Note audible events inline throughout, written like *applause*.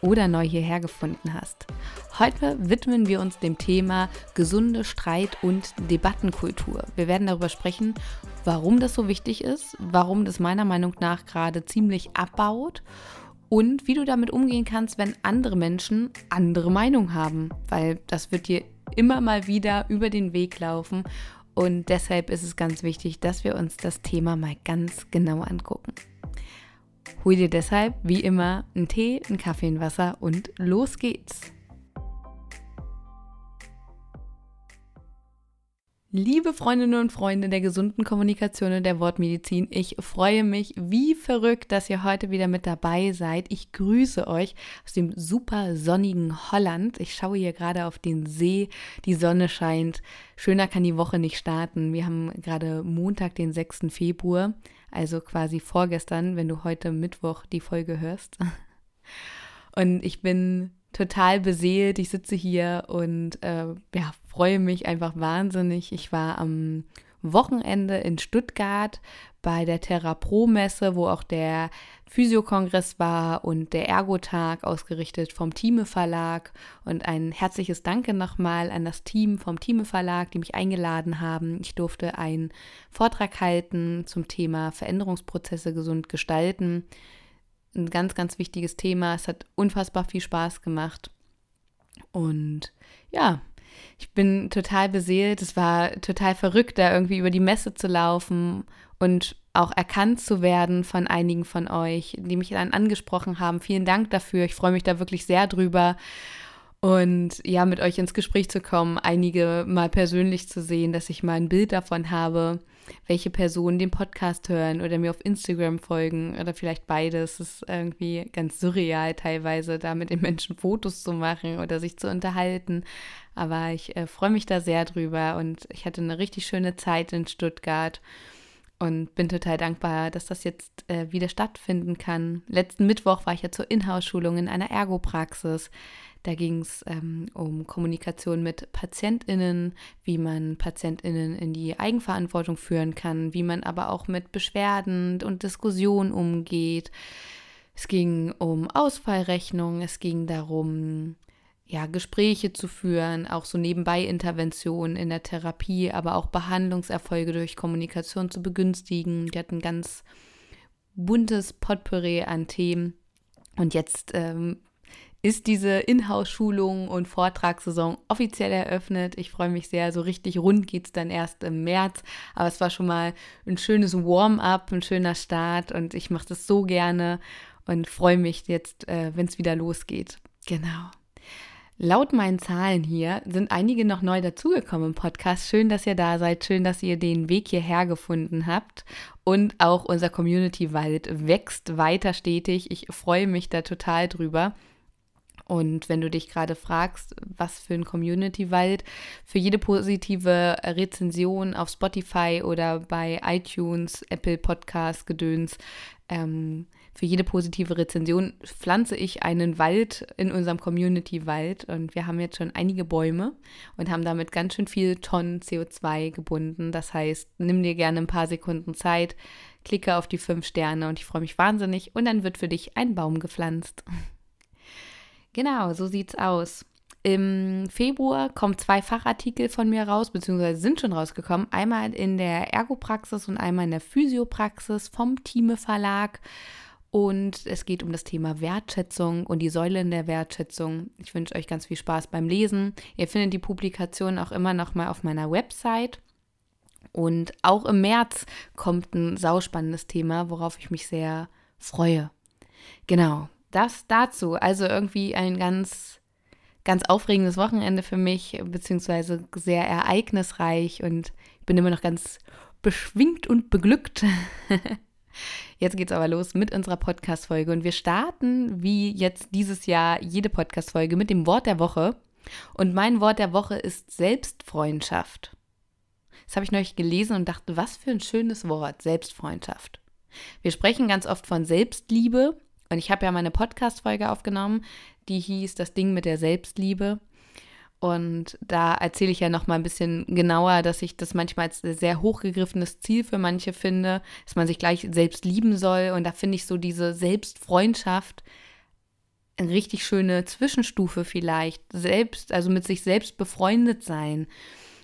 oder neu hierher gefunden hast. Heute widmen wir uns dem Thema gesunde Streit- und Debattenkultur. Wir werden darüber sprechen, warum das so wichtig ist, warum das meiner Meinung nach gerade ziemlich abbaut und wie du damit umgehen kannst, wenn andere Menschen andere Meinung haben, weil das wird dir immer mal wieder über den Weg laufen und deshalb ist es ganz wichtig, dass wir uns das Thema mal ganz genau angucken. Hol dir deshalb, wie immer, einen Tee, einen Kaffee, ein Wasser und los geht's. Liebe Freundinnen und Freunde der gesunden Kommunikation und der Wortmedizin, ich freue mich wie verrückt, dass ihr heute wieder mit dabei seid. Ich grüße euch aus dem super sonnigen Holland. Ich schaue hier gerade auf den See, die Sonne scheint. Schöner kann die Woche nicht starten. Wir haben gerade Montag, den 6. Februar, also quasi vorgestern, wenn du heute Mittwoch die Folge hörst. Und ich bin total beseelt. Ich sitze hier und äh, ja, freue mich einfach wahnsinnig. Ich war am Wochenende in Stuttgart bei der Thera-Pro-Messe, wo auch der Physiokongress war und der Ergotag ausgerichtet vom Thieme Verlag. Und ein herzliches Danke nochmal an das Team vom Thieme Verlag, die mich eingeladen haben. Ich durfte einen Vortrag halten zum Thema Veränderungsprozesse gesund gestalten ein ganz, ganz wichtiges Thema. Es hat unfassbar viel Spaß gemacht. Und ja, ich bin total beseelt. Es war total verrückt, da irgendwie über die Messe zu laufen und auch erkannt zu werden von einigen von euch, die mich dann angesprochen haben. Vielen Dank dafür. Ich freue mich da wirklich sehr drüber. Und ja, mit euch ins Gespräch zu kommen, einige mal persönlich zu sehen, dass ich mal ein Bild davon habe welche Personen den Podcast hören oder mir auf Instagram folgen oder vielleicht beides. Es ist irgendwie ganz surreal teilweise, da mit den Menschen Fotos zu machen oder sich zu unterhalten. Aber ich äh, freue mich da sehr drüber und ich hatte eine richtig schöne Zeit in Stuttgart und bin total dankbar, dass das jetzt äh, wieder stattfinden kann. Letzten Mittwoch war ich ja zur Inhouse-Schulung in einer Ergopraxis. Da ging es ähm, um Kommunikation mit PatientInnen, wie man PatientInnen in die Eigenverantwortung führen kann, wie man aber auch mit Beschwerden und Diskussionen umgeht. Es ging um Ausfallrechnung, es ging darum, ja, Gespräche zu führen, auch so nebenbei Interventionen in der Therapie, aber auch Behandlungserfolge durch Kommunikation zu begünstigen. Die hatten ganz buntes Potpourri an Themen. Und jetzt ähm, ist diese Inhouse-Schulung und Vortragssaison offiziell eröffnet. Ich freue mich sehr. So richtig rund geht es dann erst im März. Aber es war schon mal ein schönes Warm-up, ein schöner Start und ich mache das so gerne und freue mich jetzt, äh, wenn es wieder losgeht. Genau. Laut meinen Zahlen hier sind einige noch neu dazugekommen im Podcast. Schön, dass ihr da seid. Schön, dass ihr den Weg hierher gefunden habt. Und auch unser Community-Wald wächst weiter stetig. Ich freue mich da total drüber. Und wenn du dich gerade fragst, was für ein Community-Wald, für jede positive Rezension auf Spotify oder bei iTunes, Apple Podcast, Gedöns, ähm, für jede positive Rezension pflanze ich einen Wald in unserem Community-Wald. Und wir haben jetzt schon einige Bäume und haben damit ganz schön viel Tonnen CO2 gebunden. Das heißt, nimm dir gerne ein paar Sekunden Zeit, klicke auf die fünf Sterne und ich freue mich wahnsinnig. Und dann wird für dich ein Baum gepflanzt. Genau, so sieht's aus. Im Februar kommen zwei Fachartikel von mir raus, beziehungsweise sind schon rausgekommen. Einmal in der Ergopraxis und einmal in der Physiopraxis vom Thieme Verlag. Und es geht um das Thema Wertschätzung und die Säulen der Wertschätzung. Ich wünsche euch ganz viel Spaß beim Lesen. Ihr findet die Publikation auch immer noch mal auf meiner Website. Und auch im März kommt ein sauspannendes Thema, worauf ich mich sehr freue. Genau, das dazu. Also irgendwie ein ganz, ganz aufregendes Wochenende für mich, beziehungsweise sehr ereignisreich und ich bin immer noch ganz beschwingt und beglückt. *laughs* Jetzt geht's aber los mit unserer Podcast-Folge und wir starten wie jetzt dieses Jahr jede Podcast-Folge mit dem Wort der Woche. Und mein Wort der Woche ist Selbstfreundschaft. Das habe ich neulich gelesen und dachte, was für ein schönes Wort, Selbstfreundschaft. Wir sprechen ganz oft von Selbstliebe und ich habe ja meine Podcast-Folge aufgenommen, die hieß Das Ding mit der Selbstliebe. Und da erzähle ich ja noch mal ein bisschen genauer, dass ich das manchmal als sehr hochgegriffenes Ziel für manche finde, dass man sich gleich selbst lieben soll. Und da finde ich so diese Selbstfreundschaft eine richtig schöne Zwischenstufe vielleicht. Selbst, also mit sich selbst befreundet sein.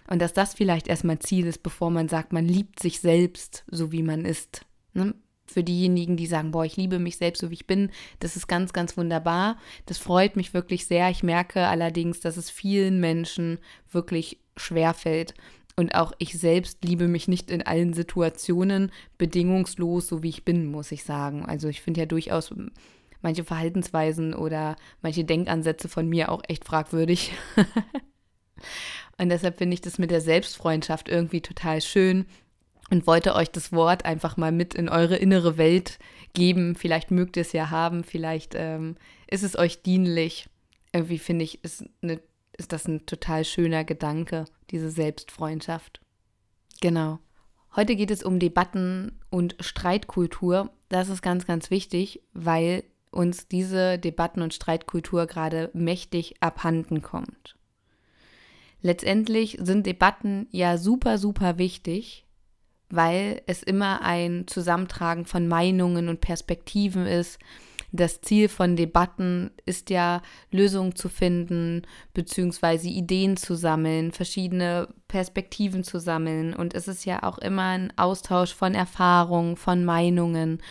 Und dass das vielleicht erstmal Ziel ist, bevor man sagt, man liebt sich selbst, so wie man ist. Ne? Für diejenigen, die sagen, boah, ich liebe mich selbst, so wie ich bin. Das ist ganz, ganz wunderbar. Das freut mich wirklich sehr. Ich merke allerdings, dass es vielen Menschen wirklich schwer fällt. Und auch ich selbst liebe mich nicht in allen Situationen bedingungslos, so wie ich bin, muss ich sagen. Also ich finde ja durchaus manche Verhaltensweisen oder manche Denkansätze von mir auch echt fragwürdig. *laughs* Und deshalb finde ich das mit der Selbstfreundschaft irgendwie total schön, und wollte euch das Wort einfach mal mit in eure innere Welt geben. Vielleicht mögt ihr es ja haben, vielleicht ähm, ist es euch dienlich. Irgendwie finde ich, ist, eine, ist das ein total schöner Gedanke, diese Selbstfreundschaft. Genau. Heute geht es um Debatten und Streitkultur. Das ist ganz, ganz wichtig, weil uns diese Debatten- und Streitkultur gerade mächtig abhanden kommt. Letztendlich sind Debatten ja super, super wichtig, weil es immer ein Zusammentragen von Meinungen und Perspektiven ist. Das Ziel von Debatten ist ja, Lösungen zu finden, beziehungsweise Ideen zu sammeln, verschiedene Perspektiven zu sammeln. Und es ist ja auch immer ein Austausch von Erfahrungen, von Meinungen.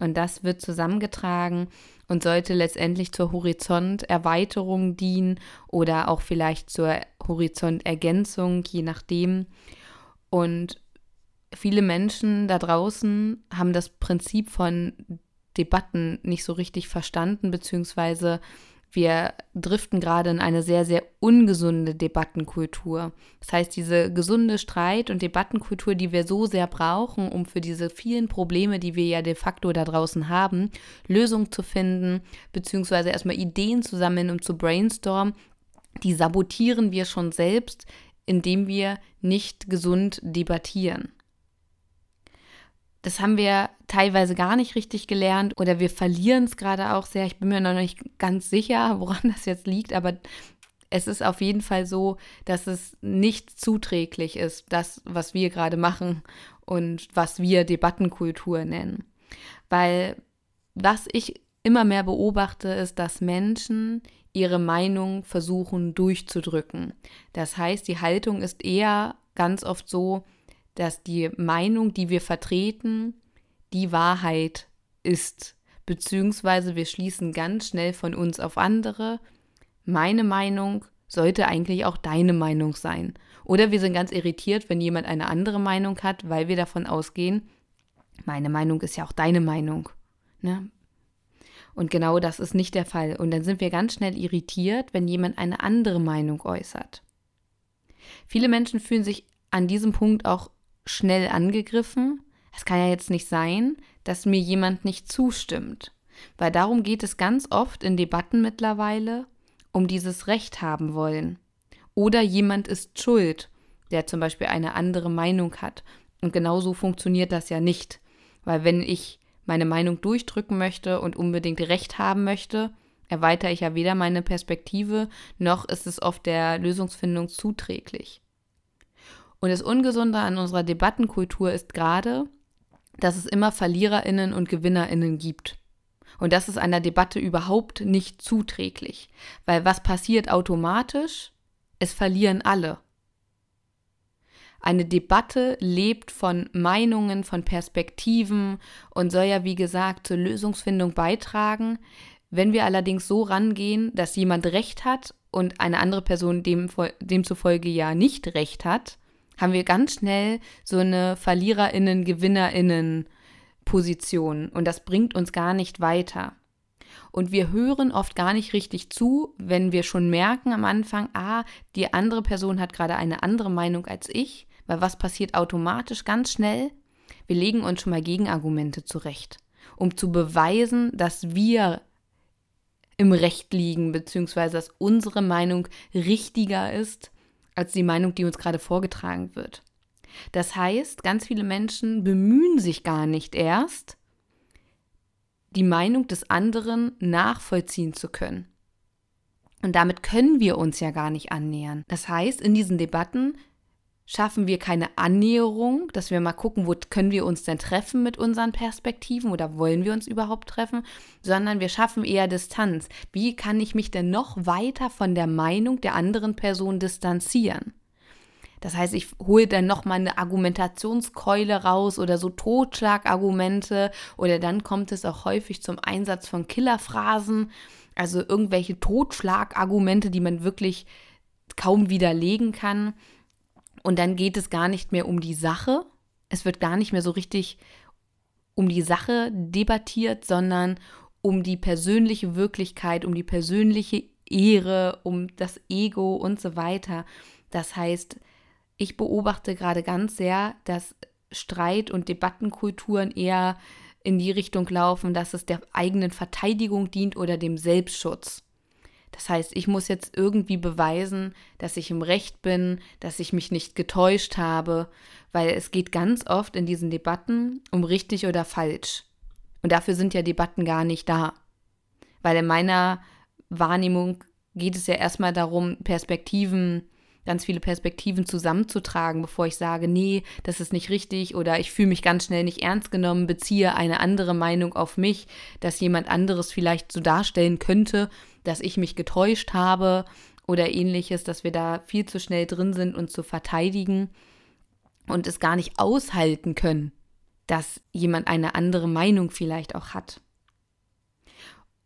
Und das wird zusammengetragen und sollte letztendlich zur Horizonterweiterung dienen oder auch vielleicht zur Horizontergänzung, je nachdem. Und viele Menschen da draußen haben das Prinzip von Debatten nicht so richtig verstanden, beziehungsweise wir driften gerade in eine sehr, sehr ungesunde Debattenkultur. Das heißt, diese gesunde Streit- und Debattenkultur, die wir so sehr brauchen, um für diese vielen Probleme, die wir ja de facto da draußen haben, Lösungen zu finden, beziehungsweise erstmal Ideen zu sammeln, um zu brainstormen, die sabotieren wir schon selbst, indem wir nicht gesund debattieren. Das haben wir teilweise gar nicht richtig gelernt oder wir verlieren es gerade auch sehr. Ich bin mir noch nicht ganz sicher, woran das jetzt liegt, aber es ist auf jeden Fall so, dass es nicht zuträglich ist, das, was wir gerade machen und was wir Debattenkultur nennen. Weil was ich immer mehr beobachte, ist, dass Menschen ihre Meinung versuchen durchzudrücken. Das heißt, die Haltung ist eher ganz oft so, dass die Meinung, die wir vertreten, die Wahrheit ist, beziehungsweise wir schließen ganz schnell von uns auf andere. Meine Meinung sollte eigentlich auch deine Meinung sein. Oder wir sind ganz irritiert, wenn jemand eine andere Meinung hat, weil wir davon ausgehen, meine Meinung ist ja auch deine Meinung. Ne? Und genau das ist nicht der Fall. Und dann sind wir ganz schnell irritiert, wenn jemand eine andere Meinung äußert. Viele Menschen fühlen sich an diesem Punkt auch schnell angegriffen. Es kann ja jetzt nicht sein, dass mir jemand nicht zustimmt. Weil darum geht es ganz oft in Debatten mittlerweile, um dieses Recht haben wollen. Oder jemand ist schuld, der zum Beispiel eine andere Meinung hat. Und genau so funktioniert das ja nicht. Weil wenn ich meine Meinung durchdrücken möchte und unbedingt Recht haben möchte, erweitere ich ja weder meine Perspektive, noch ist es oft der Lösungsfindung zuträglich. Und das Ungesunde an unserer Debattenkultur ist gerade, dass es immer Verliererinnen und Gewinnerinnen gibt. Und das ist einer Debatte überhaupt nicht zuträglich, weil was passiert automatisch? Es verlieren alle. Eine Debatte lebt von Meinungen, von Perspektiven und soll ja, wie gesagt, zur Lösungsfindung beitragen. Wenn wir allerdings so rangehen, dass jemand Recht hat und eine andere Person dem, demzufolge ja nicht Recht hat, haben wir ganz schnell so eine VerliererInnen, GewinnerInnen Position und das bringt uns gar nicht weiter. Und wir hören oft gar nicht richtig zu, wenn wir schon merken am Anfang, ah, die andere Person hat gerade eine andere Meinung als ich, weil was passiert automatisch ganz schnell? Wir legen uns schon mal Gegenargumente zurecht, um zu beweisen, dass wir im Recht liegen, beziehungsweise dass unsere Meinung richtiger ist als die Meinung, die uns gerade vorgetragen wird. Das heißt, ganz viele Menschen bemühen sich gar nicht erst, die Meinung des anderen nachvollziehen zu können. Und damit können wir uns ja gar nicht annähern. Das heißt, in diesen Debatten schaffen wir keine Annäherung, dass wir mal gucken, wo können wir uns denn treffen mit unseren Perspektiven oder wollen wir uns überhaupt treffen, sondern wir schaffen eher Distanz. Wie kann ich mich denn noch weiter von der Meinung der anderen Person distanzieren? Das heißt, ich hole dann noch mal eine Argumentationskeule raus oder so Totschlagargumente oder dann kommt es auch häufig zum Einsatz von Killerphrasen, also irgendwelche Totschlagargumente, die man wirklich kaum widerlegen kann. Und dann geht es gar nicht mehr um die Sache. Es wird gar nicht mehr so richtig um die Sache debattiert, sondern um die persönliche Wirklichkeit, um die persönliche Ehre, um das Ego und so weiter. Das heißt, ich beobachte gerade ganz sehr, dass Streit- und Debattenkulturen eher in die Richtung laufen, dass es der eigenen Verteidigung dient oder dem Selbstschutz. Das heißt, ich muss jetzt irgendwie beweisen, dass ich im Recht bin, dass ich mich nicht getäuscht habe, weil es geht ganz oft in diesen Debatten um richtig oder falsch. Und dafür sind ja Debatten gar nicht da. Weil in meiner Wahrnehmung geht es ja erstmal darum, Perspektiven ganz viele Perspektiven zusammenzutragen, bevor ich sage, nee, das ist nicht richtig oder ich fühle mich ganz schnell nicht ernst genommen, beziehe eine andere Meinung auf mich, dass jemand anderes vielleicht so darstellen könnte, dass ich mich getäuscht habe oder ähnliches, dass wir da viel zu schnell drin sind, uns zu verteidigen und es gar nicht aushalten können, dass jemand eine andere Meinung vielleicht auch hat.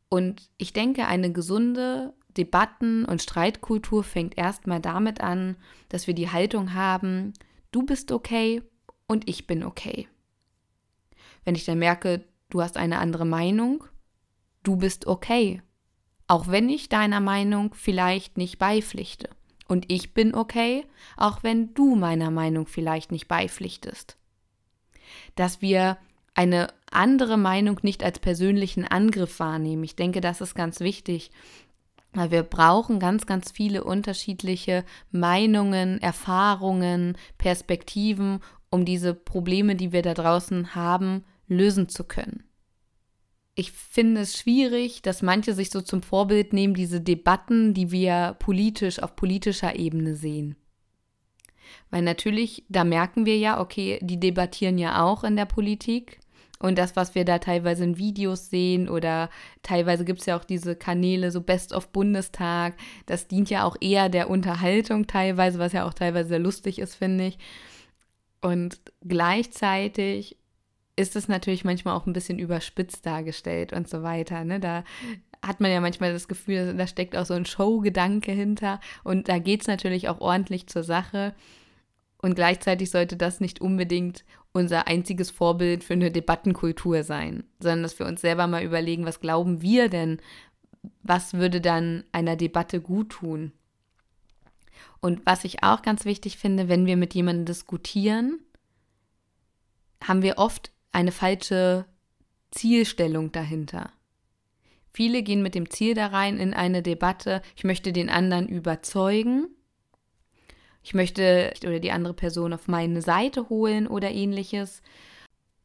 Und ich denke, eine gesunde Debatten- und Streitkultur fängt erstmal damit an, dass wir die Haltung haben, du bist okay und ich bin okay. Wenn ich dann merke, du hast eine andere Meinung, du bist okay. Auch wenn ich deiner Meinung vielleicht nicht beipflichte. Und ich bin okay, auch wenn du meiner Meinung vielleicht nicht beipflichtest. Dass wir eine andere Meinung nicht als persönlichen Angriff wahrnehmen. Ich denke, das ist ganz wichtig, weil wir brauchen ganz, ganz viele unterschiedliche Meinungen, Erfahrungen, Perspektiven, um diese Probleme, die wir da draußen haben, lösen zu können. Ich finde es schwierig, dass manche sich so zum Vorbild nehmen, diese Debatten, die wir politisch auf politischer Ebene sehen. Weil natürlich, da merken wir ja, okay, die debattieren ja auch in der Politik. Und das, was wir da teilweise in Videos sehen oder teilweise gibt es ja auch diese Kanäle, so Best of Bundestag, das dient ja auch eher der Unterhaltung teilweise, was ja auch teilweise sehr lustig ist, finde ich. Und gleichzeitig ist es natürlich manchmal auch ein bisschen überspitzt dargestellt und so weiter. Ne? Da hat man ja manchmal das Gefühl, da steckt auch so ein Showgedanke hinter und da geht es natürlich auch ordentlich zur Sache. Und gleichzeitig sollte das nicht unbedingt unser einziges Vorbild für eine Debattenkultur sein, sondern dass wir uns selber mal überlegen, was glauben wir denn, was würde dann einer Debatte gut tun? Und was ich auch ganz wichtig finde, wenn wir mit jemandem diskutieren, haben wir oft eine falsche Zielstellung dahinter. Viele gehen mit dem Ziel da rein in eine Debatte, ich möchte den anderen überzeugen ich möchte oder die andere Person auf meine Seite holen oder ähnliches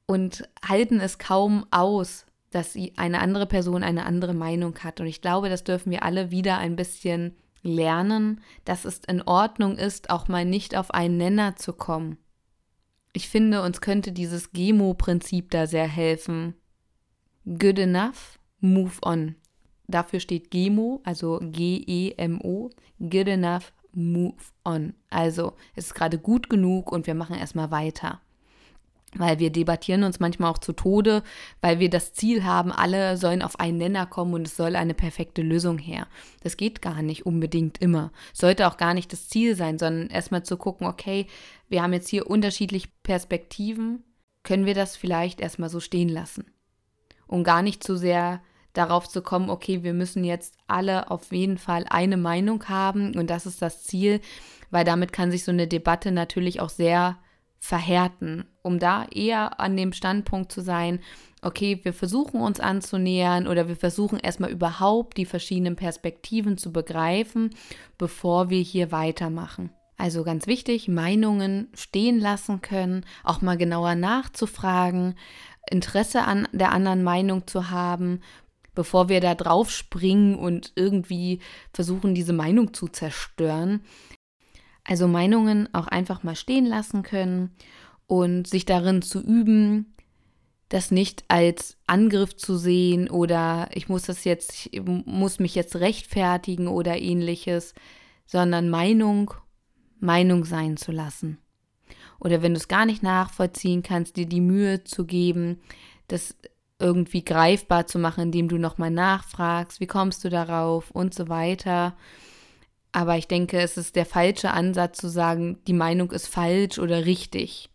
und halten es kaum aus, dass eine andere Person eine andere Meinung hat. Und ich glaube, das dürfen wir alle wieder ein bisschen lernen, dass es in Ordnung ist, auch mal nicht auf einen Nenner zu kommen. Ich finde, uns könnte dieses GEMO-Prinzip da sehr helfen. Good enough, move on. Dafür steht GEMO, also G-E-M-O, good enough, move on. Also es ist gerade gut genug und wir machen erstmal weiter. Weil wir debattieren uns manchmal auch zu Tode, weil wir das Ziel haben, alle sollen auf einen Nenner kommen und es soll eine perfekte Lösung her. Das geht gar nicht unbedingt immer. Sollte auch gar nicht das Ziel sein, sondern erstmal zu gucken, okay, wir haben jetzt hier unterschiedliche Perspektiven, können wir das vielleicht erstmal so stehen lassen. Und gar nicht zu sehr darauf zu kommen, okay, wir müssen jetzt alle auf jeden Fall eine Meinung haben und das ist das Ziel, weil damit kann sich so eine Debatte natürlich auch sehr verhärten, um da eher an dem Standpunkt zu sein, okay, wir versuchen uns anzunähern oder wir versuchen erstmal überhaupt die verschiedenen Perspektiven zu begreifen, bevor wir hier weitermachen. Also ganz wichtig, Meinungen stehen lassen können, auch mal genauer nachzufragen, Interesse an der anderen Meinung zu haben, bevor wir da drauf springen und irgendwie versuchen, diese Meinung zu zerstören. Also Meinungen auch einfach mal stehen lassen können und sich darin zu üben, das nicht als Angriff zu sehen oder ich muss das jetzt, ich muss mich jetzt rechtfertigen oder ähnliches, sondern Meinung, Meinung sein zu lassen. Oder wenn du es gar nicht nachvollziehen kannst, dir die Mühe zu geben, das irgendwie greifbar zu machen, indem du nochmal nachfragst, wie kommst du darauf und so weiter. Aber ich denke, es ist der falsche Ansatz zu sagen, die Meinung ist falsch oder richtig.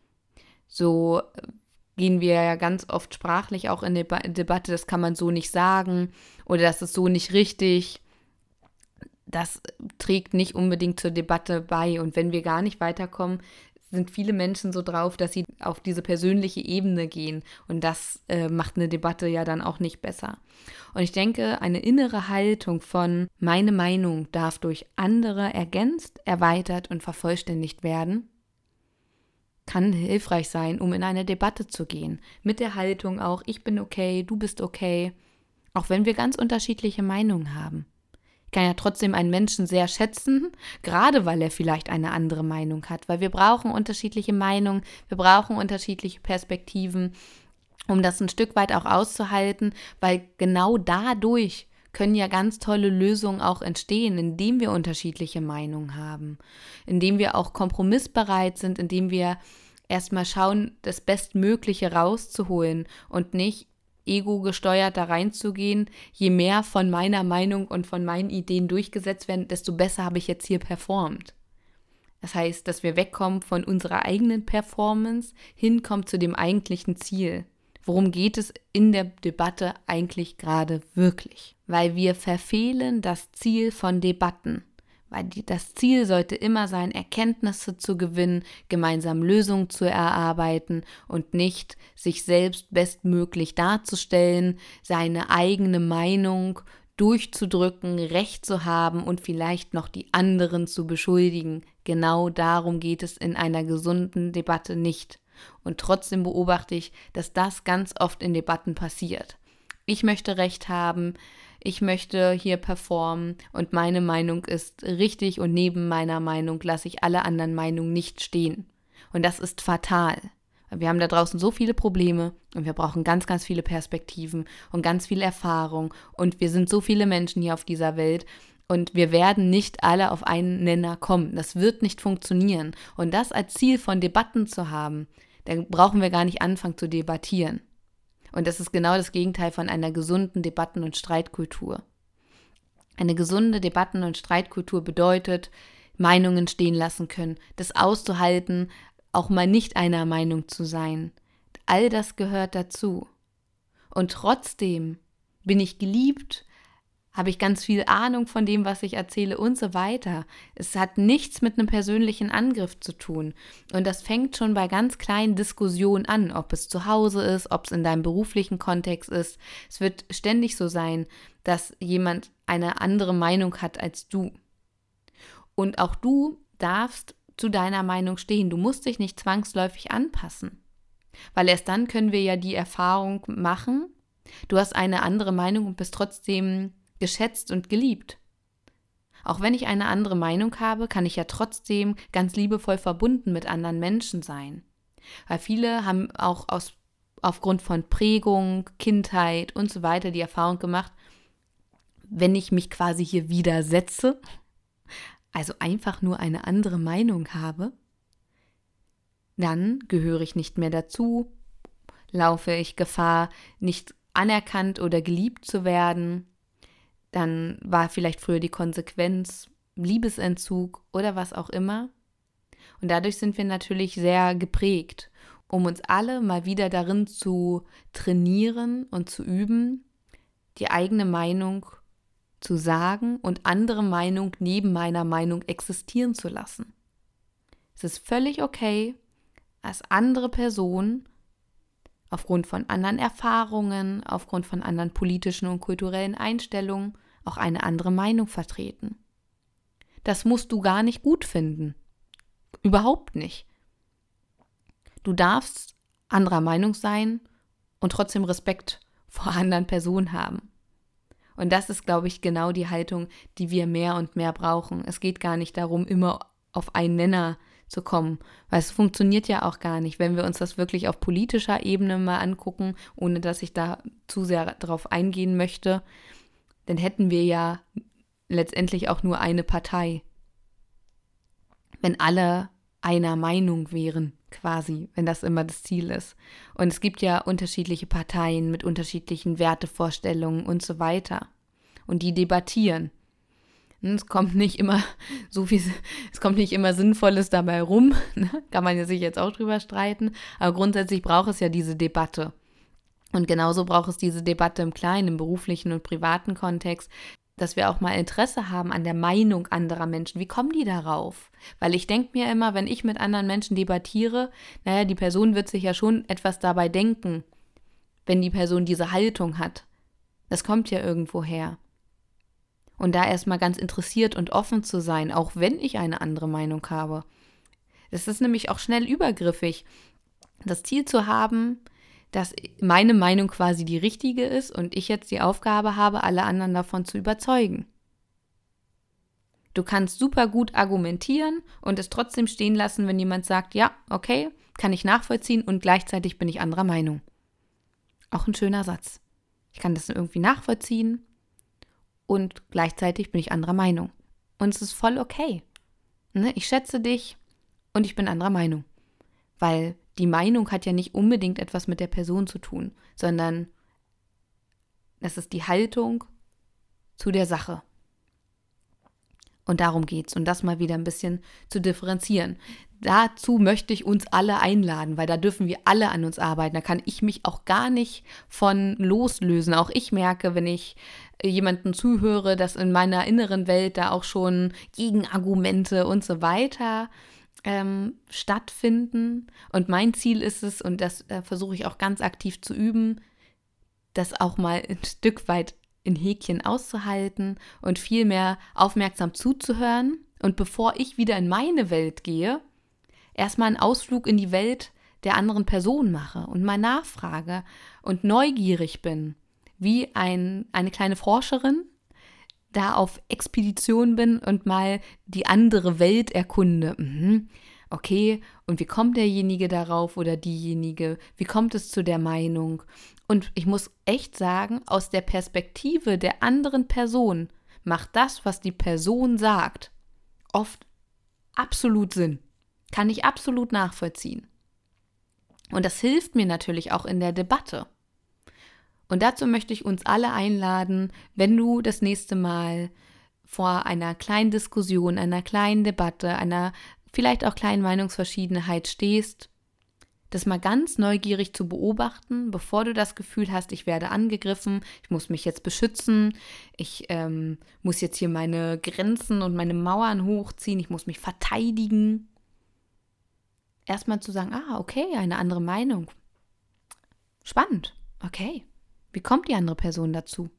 So gehen wir ja ganz oft sprachlich auch in die Debatte, das kann man so nicht sagen oder das ist so nicht richtig. Das trägt nicht unbedingt zur Debatte bei. Und wenn wir gar nicht weiterkommen, sind viele Menschen so drauf, dass sie auf diese persönliche Ebene gehen. Und das äh, macht eine Debatte ja dann auch nicht besser. Und ich denke, eine innere Haltung von meine Meinung darf durch andere ergänzt, erweitert und vervollständigt werden, kann hilfreich sein, um in eine Debatte zu gehen. Mit der Haltung auch, ich bin okay, du bist okay, auch wenn wir ganz unterschiedliche Meinungen haben kann ja trotzdem einen Menschen sehr schätzen, gerade weil er vielleicht eine andere Meinung hat, weil wir brauchen unterschiedliche Meinungen, wir brauchen unterschiedliche Perspektiven, um das ein Stück weit auch auszuhalten, weil genau dadurch können ja ganz tolle Lösungen auch entstehen, indem wir unterschiedliche Meinungen haben, indem wir auch kompromissbereit sind, indem wir erstmal schauen, das Bestmögliche rauszuholen und nicht ego gesteuert da reinzugehen. Je mehr von meiner Meinung und von meinen Ideen durchgesetzt werden, desto besser habe ich jetzt hier performt. Das heißt, dass wir wegkommen von unserer eigenen Performance, hinkommen zu dem eigentlichen Ziel. Worum geht es in der Debatte eigentlich gerade wirklich? Weil wir verfehlen das Ziel von Debatten weil die, das Ziel sollte immer sein, Erkenntnisse zu gewinnen, gemeinsam Lösungen zu erarbeiten und nicht sich selbst bestmöglich darzustellen, seine eigene Meinung durchzudrücken, Recht zu haben und vielleicht noch die anderen zu beschuldigen. Genau darum geht es in einer gesunden Debatte nicht. Und trotzdem beobachte ich, dass das ganz oft in Debatten passiert. Ich möchte Recht haben, ich möchte hier performen und meine Meinung ist richtig und neben meiner Meinung lasse ich alle anderen Meinungen nicht stehen. Und das ist fatal. Wir haben da draußen so viele Probleme und wir brauchen ganz, ganz viele Perspektiven und ganz viel Erfahrung und wir sind so viele Menschen hier auf dieser Welt und wir werden nicht alle auf einen Nenner kommen. Das wird nicht funktionieren. Und das als Ziel von Debatten zu haben, dann brauchen wir gar nicht anfangen zu debattieren. Und das ist genau das Gegenteil von einer gesunden Debatten- und Streitkultur. Eine gesunde Debatten- und Streitkultur bedeutet, Meinungen stehen lassen können, das auszuhalten, auch mal nicht einer Meinung zu sein. All das gehört dazu. Und trotzdem bin ich geliebt, habe ich ganz viel Ahnung von dem, was ich erzähle und so weiter. Es hat nichts mit einem persönlichen Angriff zu tun. Und das fängt schon bei ganz kleinen Diskussionen an, ob es zu Hause ist, ob es in deinem beruflichen Kontext ist. Es wird ständig so sein, dass jemand eine andere Meinung hat als du. Und auch du darfst zu deiner Meinung stehen. Du musst dich nicht zwangsläufig anpassen. Weil erst dann können wir ja die Erfahrung machen, du hast eine andere Meinung und bist trotzdem geschätzt und geliebt. Auch wenn ich eine andere Meinung habe, kann ich ja trotzdem ganz liebevoll verbunden mit anderen Menschen sein. Weil viele haben auch aus, aufgrund von Prägung, Kindheit und so weiter die Erfahrung gemacht, wenn ich mich quasi hier widersetze, also einfach nur eine andere Meinung habe, dann gehöre ich nicht mehr dazu, laufe ich Gefahr, nicht anerkannt oder geliebt zu werden, dann war vielleicht früher die Konsequenz Liebesentzug oder was auch immer. Und dadurch sind wir natürlich sehr geprägt, um uns alle mal wieder darin zu trainieren und zu üben, die eigene Meinung zu sagen und andere Meinung neben meiner Meinung existieren zu lassen. Es ist völlig okay, als andere Person aufgrund von anderen Erfahrungen, aufgrund von anderen politischen und kulturellen Einstellungen auch eine andere Meinung vertreten. Das musst du gar nicht gut finden. Überhaupt nicht. Du darfst anderer Meinung sein und trotzdem Respekt vor anderen Personen haben. Und das ist, glaube ich, genau die Haltung, die wir mehr und mehr brauchen. Es geht gar nicht darum, immer auf einen Nenner zu kommen, weil es funktioniert ja auch gar nicht, wenn wir uns das wirklich auf politischer Ebene mal angucken, ohne dass ich da zu sehr darauf eingehen möchte, dann hätten wir ja letztendlich auch nur eine Partei. Wenn alle einer Meinung wären, quasi, wenn das immer das Ziel ist. Und es gibt ja unterschiedliche Parteien mit unterschiedlichen Wertevorstellungen und so weiter. Und die debattieren. Hm, es kommt nicht immer *laughs* so viel, es kommt nicht immer Sinnvolles dabei rum. *laughs* Ne? Kann man ja sich jetzt auch drüber streiten. Aber grundsätzlich braucht es ja diese Debatte. Und genauso braucht es diese Debatte im kleinen, im beruflichen und privaten Kontext, dass wir auch mal Interesse haben an der Meinung anderer Menschen. Wie kommen die darauf? Weil ich denke mir immer, wenn ich mit anderen Menschen debattiere, naja, die Person wird sich ja schon etwas dabei denken, wenn die Person diese Haltung hat. Das kommt ja irgendwo her. Und da erstmal ganz interessiert und offen zu sein, auch wenn ich eine andere Meinung habe. Das ist nämlich auch schnell übergriffig. Das Ziel zu haben, dass meine Meinung quasi die richtige ist und ich jetzt die Aufgabe habe, alle anderen davon zu überzeugen. Du kannst super gut argumentieren und es trotzdem stehen lassen, wenn jemand sagt, ja, okay, kann ich nachvollziehen und gleichzeitig bin ich anderer Meinung. Auch ein schöner Satz. Ich kann das irgendwie nachvollziehen und gleichzeitig bin ich anderer Meinung. Und es ist voll okay. Ne? Ich schätze dich und ich bin anderer Meinung. Weil die Meinung hat ja nicht unbedingt etwas mit der Person zu tun, sondern das ist die Haltung zu der Sache. Und darum geht es. Und das mal wieder ein bisschen zu differenzieren. Dazu möchte ich uns alle einladen, weil da dürfen wir alle an uns arbeiten. Da kann ich mich auch gar nicht von loslösen. Auch ich merke, wenn ich jemanden zuhöre, dass in meiner inneren Welt da auch schon Gegenargumente und so weiter ähm, stattfinden. Und mein Ziel ist es, und das äh, versuche ich auch ganz aktiv zu üben, das auch mal ein Stück weit in Häkchen auszuhalten und viel mehr aufmerksam zuzuhören. Und bevor ich wieder in meine Welt gehe, erstmal einen Ausflug in die Welt der anderen Person mache und mal nachfrage und neugierig bin, wie ein, eine kleine Forscherin, da auf Expedition bin und mal die andere Welt erkunde. Mhm. Okay, und wie kommt derjenige darauf oder diejenige? Wie kommt es zu der Meinung? Und ich muss echt sagen, aus der Perspektive der anderen Person macht das, was die Person sagt, oft absolut Sinn. Kann ich absolut nachvollziehen. Und das hilft mir natürlich auch in der Debatte. Und dazu möchte ich uns alle einladen, wenn du das nächste Mal vor einer kleinen Diskussion, einer kleinen Debatte, einer vielleicht auch kleinen Meinungsverschiedenheit stehst, das mal ganz neugierig zu beobachten, bevor du das Gefühl hast, ich werde angegriffen, ich muss mich jetzt beschützen, ich ähm, muss jetzt hier meine Grenzen und meine Mauern hochziehen, ich muss mich verteidigen. Erstmal zu sagen, ah, okay, eine andere Meinung. Spannend, okay. Wie kommt die andere Person dazu?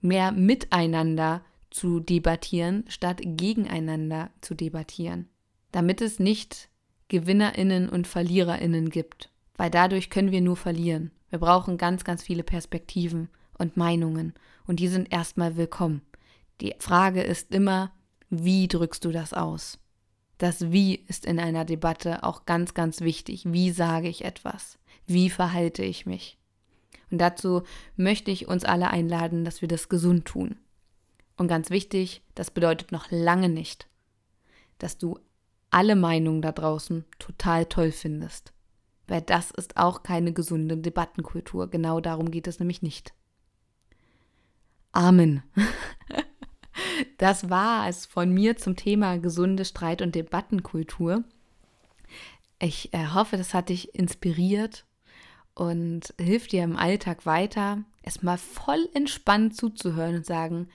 Mehr miteinander zu debattieren, statt gegeneinander zu debattieren, damit es nicht Gewinnerinnen und Verliererinnen gibt, weil dadurch können wir nur verlieren. Wir brauchen ganz, ganz viele Perspektiven und Meinungen und die sind erstmal willkommen. Die Frage ist immer, wie drückst du das aus? Das Wie ist in einer Debatte auch ganz, ganz wichtig. Wie sage ich etwas? Wie verhalte ich mich? Und dazu möchte ich uns alle einladen, dass wir das gesund tun. Und ganz wichtig, das bedeutet noch lange nicht, dass du alle Meinungen da draußen total toll findest. Weil das ist auch keine gesunde Debattenkultur. Genau darum geht es nämlich nicht. Amen. *laughs* Das war es von mir zum Thema gesunde Streit- und Debattenkultur. Ich äh, hoffe, das hat dich inspiriert und hilft dir im Alltag weiter, erstmal voll entspannt zuzuhören und sagen,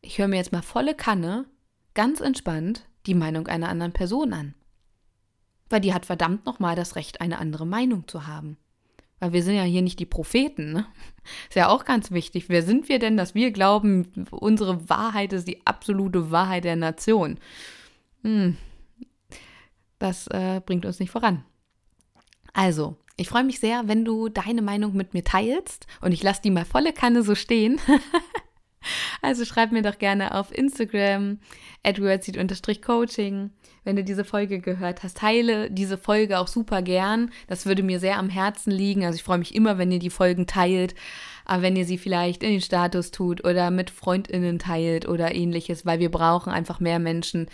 ich höre mir jetzt mal volle Kanne, ganz entspannt, die Meinung einer anderen Person an. weil die hat verdammt nochmal das Recht, eine andere Meinung zu haben. Weil wir sind ja hier nicht die Propheten, ne? *laughs* Ist ja auch ganz wichtig. Wer sind wir denn, dass wir glauben, unsere Wahrheit ist die absolute Wahrheit der Nation? Hm, das äh, bringt uns nicht voran. Also, ich freue mich sehr, wenn du deine Meinung mit mir teilst und ich lasse die mal volle Kanne so stehen. *laughs* also schreib mir doch gerne auf Instagram, coaching wenn du diese Folge gehört hast. Teile diese Folge auch super gern. Das würde mir sehr am Herzen liegen. Also ich freue mich immer, wenn ihr die Folgen teilt. Aber wenn ihr sie vielleicht in den Status tut oder mit FreundInnen teilt oder ähnliches, weil wir brauchen einfach mehr Menschen,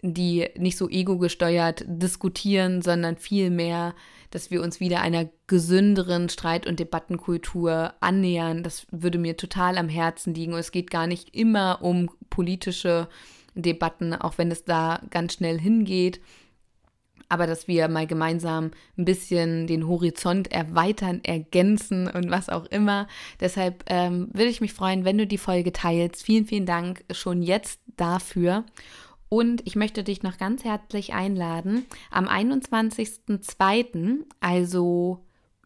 die nicht so ego-gesteuert diskutieren, sondern viel mehr, dass wir uns wieder einer gesünderen Streit- und Debattenkultur annähern. Das würde mir total am Herzen liegen. Und es geht gar nicht immer um politische Debatten, auch wenn es da ganz schnell hingeht. Aber dass wir mal gemeinsam ein bisschen den Horizont erweitern, ergänzen und was auch immer. Deshalb ähm, würde ich mich freuen, wenn du die Folge teilst. Vielen, vielen Dank schon jetzt dafür. Und ich möchte dich noch ganz herzlich einladen. Am 21.02., also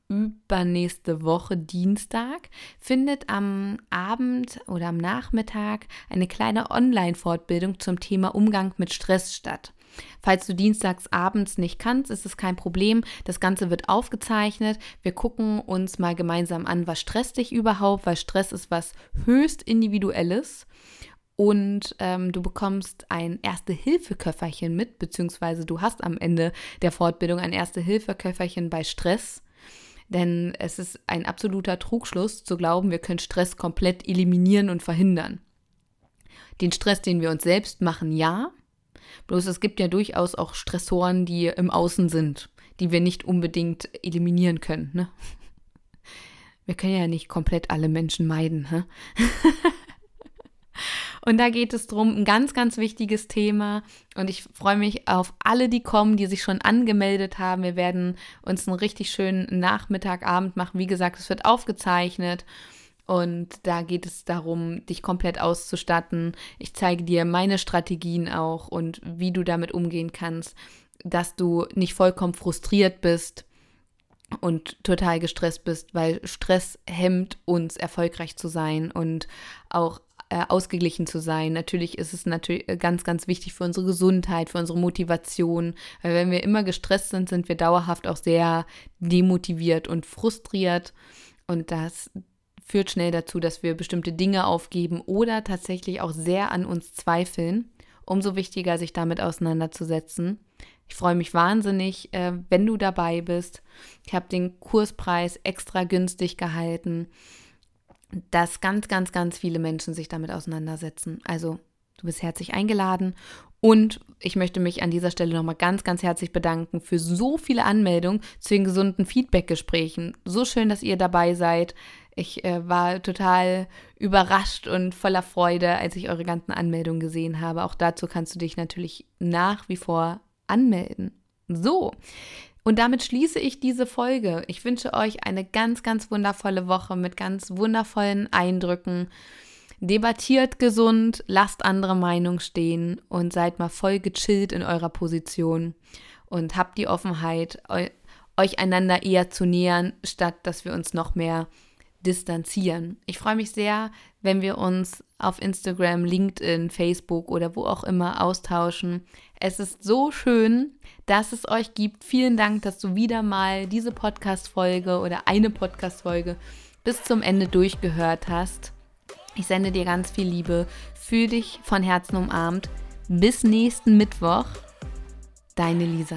übernächste Woche Dienstag findet am Abend oder am Nachmittag eine kleine Online-Fortbildung zum Thema Umgang mit Stress statt. Falls du dienstags abends nicht kannst, ist es kein Problem. Das Ganze wird aufgezeichnet. Wir gucken uns mal gemeinsam an, was stresst dich überhaupt, weil Stress ist was höchst individuelles. Und ähm, du bekommst ein Erste-Hilfe-Köfferchen mit, beziehungsweise du hast am Ende der Fortbildung ein Erste-Hilfe-Köfferchen bei Stress. Denn es ist ein absoluter Trugschluss zu glauben, wir können Stress komplett eliminieren und verhindern. Den Stress, den wir uns selbst machen, ja. Bloß es gibt ja durchaus auch Stressoren, die im Außen sind, die wir nicht unbedingt eliminieren können. Ne? Wir können ja nicht komplett alle Menschen meiden. Ne? *laughs* Und da geht es darum, ein ganz, ganz wichtiges Thema. Und ich freue mich auf alle, die kommen, die sich schon angemeldet haben. Wir werden uns einen richtig schönen Nachmittag, Abend machen. Wie gesagt, es wird aufgezeichnet. Und da geht es darum, dich komplett auszustatten. Ich zeige dir meine Strategien auch und wie du damit umgehen kannst, dass du nicht vollkommen frustriert bist und total gestresst bist, weil Stress hemmt uns erfolgreich zu sein und auch äh, ausgeglichen zu sein. Natürlich ist es natürlich äh, ganz, ganz wichtig für unsere Gesundheit, für unsere Motivation. Weil wenn wir immer gestresst sind, sind wir dauerhaft auch sehr demotiviert und frustriert. Und das führt schnell dazu, dass wir bestimmte Dinge aufgeben oder tatsächlich auch sehr an uns zweifeln. Umso wichtiger, sich damit auseinanderzusetzen. Ich freue mich wahnsinnig, äh, wenn du dabei bist. Ich habe den Kurspreis extra günstig gehalten dass ganz, ganz, ganz viele Menschen sich damit auseinandersetzen. Also du bist herzlich eingeladen und ich möchte mich an dieser Stelle nochmal ganz, ganz herzlich bedanken für so viele Anmeldungen zu den gesunden Feedback-Gesprächen. So schön, dass ihr dabei seid. Ich äh, war total überrascht und voller Freude, als ich eure ganzen Anmeldungen gesehen habe. Auch dazu kannst du dich natürlich nach wie vor anmelden. So, und damit schließe ich diese Folge. Ich wünsche euch eine ganz, ganz wundervolle Woche mit ganz wundervollen Eindrücken. Debattiert gesund, lasst andere Meinung stehen und seid mal voll gechillt in eurer Position und habt die Offenheit, euch einander eher zu nähern, statt dass wir uns noch mehr distanzieren. Ich freue mich sehr, wenn wir uns auf Instagram, LinkedIn, Facebook oder wo auch immer austauschen. Es ist so schön, dass es euch gibt. Vielen Dank, dass du wieder mal diese Podcast-Folge oder eine Podcast-Folge bis zum Ende durchgehört hast. Ich sende dir ganz viel Liebe. Fühl dich von Herzen umarmt. Bis nächsten Mittwoch. Deine Lisa.